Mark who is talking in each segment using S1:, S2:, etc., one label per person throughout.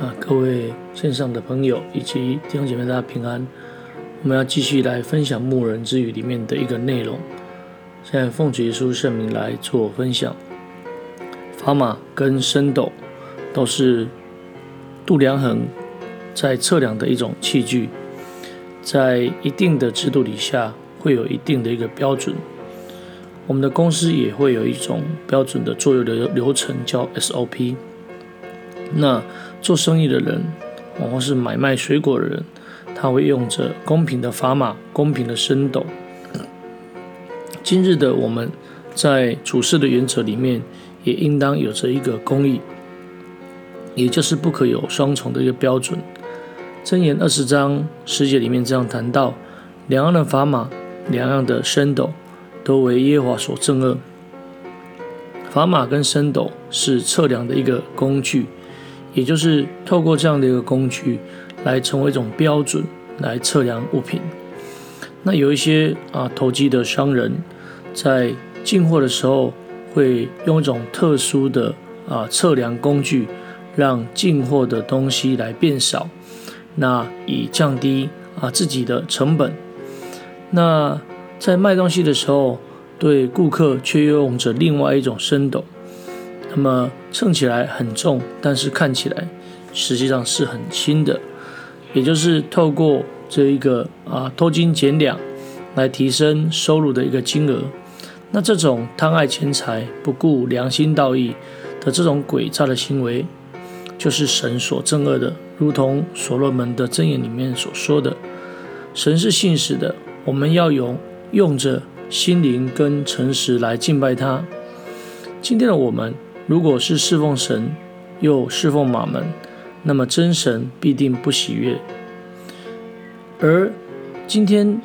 S1: 啊，各位线上的朋友以及弟兄姐妹，大家平安。我们要继续来分享牧人之语里面的一个内容。现在奉主耶稣圣名来做分享。砝码跟升斗都是度量衡在测量的一种器具，在一定的制度底下会有一定的一个标准。我们的公司也会有一种标准的作业流流程，叫 SOP。那做生意的人，或是买卖水果的人，他会用着公平的砝码、公平的升斗。今日的我们在处事的原则里面，也应当有着一个公义，也就是不可有双重的一个标准。箴言二十章十节里面这样谈到：两样的砝码，两样的升斗，都为耶和华所憎恶。砝码跟升斗是测量的一个工具。也就是透过这样的一个工具来成为一种标准来测量物品。那有一些啊投机的商人，在进货的时候会用一种特殊的啊测量工具，让进货的东西来变少，那以降低啊自己的成本。那在卖东西的时候，对顾客却用着另外一种升斗。那么称起来很重，但是看起来实际上是很轻的，也就是透过这一个啊偷斤减两来提升收入的一个金额。那这种贪爱钱财、不顾良心道义的这种诡诈的行为，就是神所憎恶的。如同所罗门的箴言里面所说的：“神是信实的，我们要用用着心灵跟诚实来敬拜他。”今天的我们。如果是侍奉神，又侍奉玛门，那么真神必定不喜悦。而今天，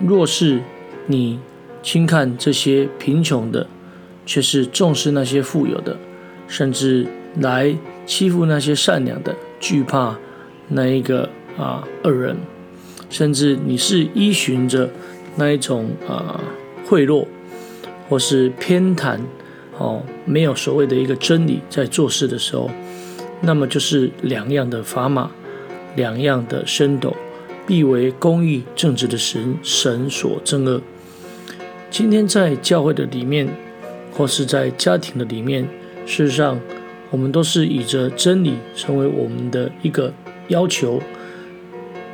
S1: 若是你轻看这些贫穷的，却是重视那些富有的，甚至来欺负那些善良的，惧怕那一个啊恶人，甚至你是依循着那一种啊贿赂，或是偏袒。哦，没有所谓的一个真理在做事的时候，那么就是两样的砝码，两样的升斗，必为公义正直的神神所憎恶。今天在教会的里面，或是在家庭的里面，事实上，我们都是以着真理成为我们的一个要求，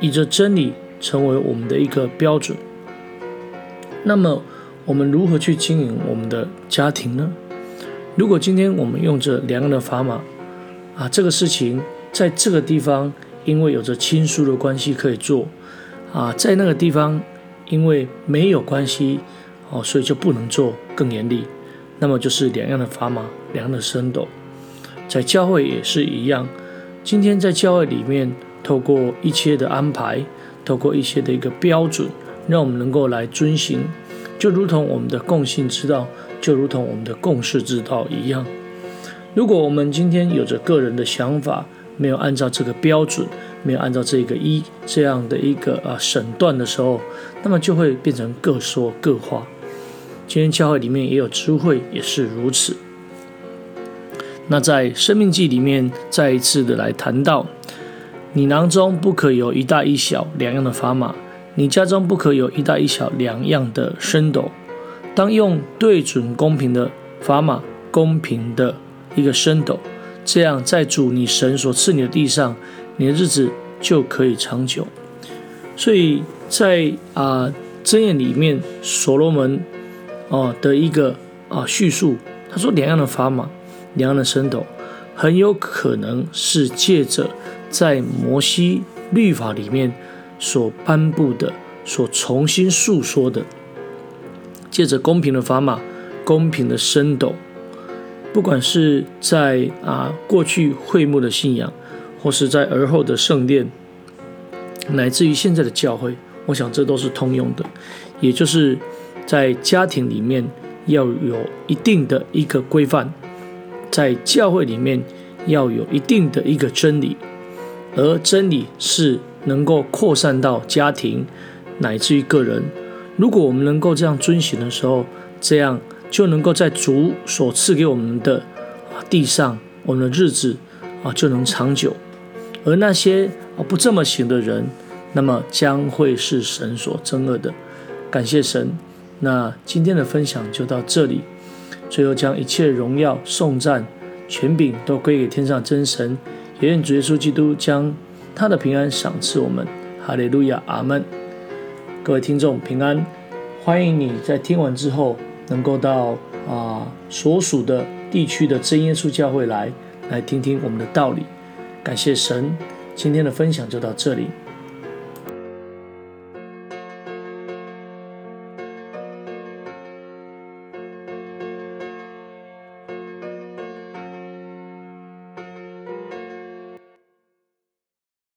S1: 以着真理成为我们的一个标准。那么，我们如何去经营我们的家庭呢？如果今天我们用着两样的砝码，啊，这个事情在这个地方因为有着亲疏的关系可以做，啊，在那个地方因为没有关系，哦，所以就不能做，更严厉。那么就是两样的砝码，两样的升斗，在教会也是一样。今天在教会里面，透过一切的安排，透过一些的一个标准，让我们能够来遵行，就如同我们的共性之道。就如同我们的共事之道一样，如果我们今天有着个人的想法，没有按照这个标准，没有按照这个一这样的一个啊审断的时候，那么就会变成各说各话。今天教会里面也有智慧，也是如此。那在生命记里面再一次的来谈到，你囊中不可有一大一小两样的砝码，你家中不可有一大一小两样的升斗。当用对准公平的砝码，公平的一个升斗，这样在主你神所赐你的地上，你的日子就可以长久。所以在啊箴言里面，所罗门哦的一个啊叙述，他说两样的砝码，两样的升斗，很有可能是借着在摩西律法里面所颁布的，所重新述说的。借着公平的砝码，公平的升斗，不管是在啊过去会幕的信仰，或是在而后的圣殿，乃至于现在的教会，我想这都是通用的。也就是在家庭里面要有一定的一个规范，在教会里面要有一定的一个真理，而真理是能够扩散到家庭，乃至于个人。如果我们能够这样遵循的时候，这样就能够在主所赐给我们的地上，我们的日子啊就能长久。而那些啊不这么行的人，那么将会是神所憎恶的。感谢神，那今天的分享就到这里。最后将一切荣耀、颂赞、权柄都归给天上真神，也愿主耶稣基督将他的平安赏赐我们。哈利路亚，阿门。各位听众平安，欢迎你在听完之后能够到啊所属的地区的真耶稣教会来，来听听我们的道理。感谢神，今天的分享就到这里。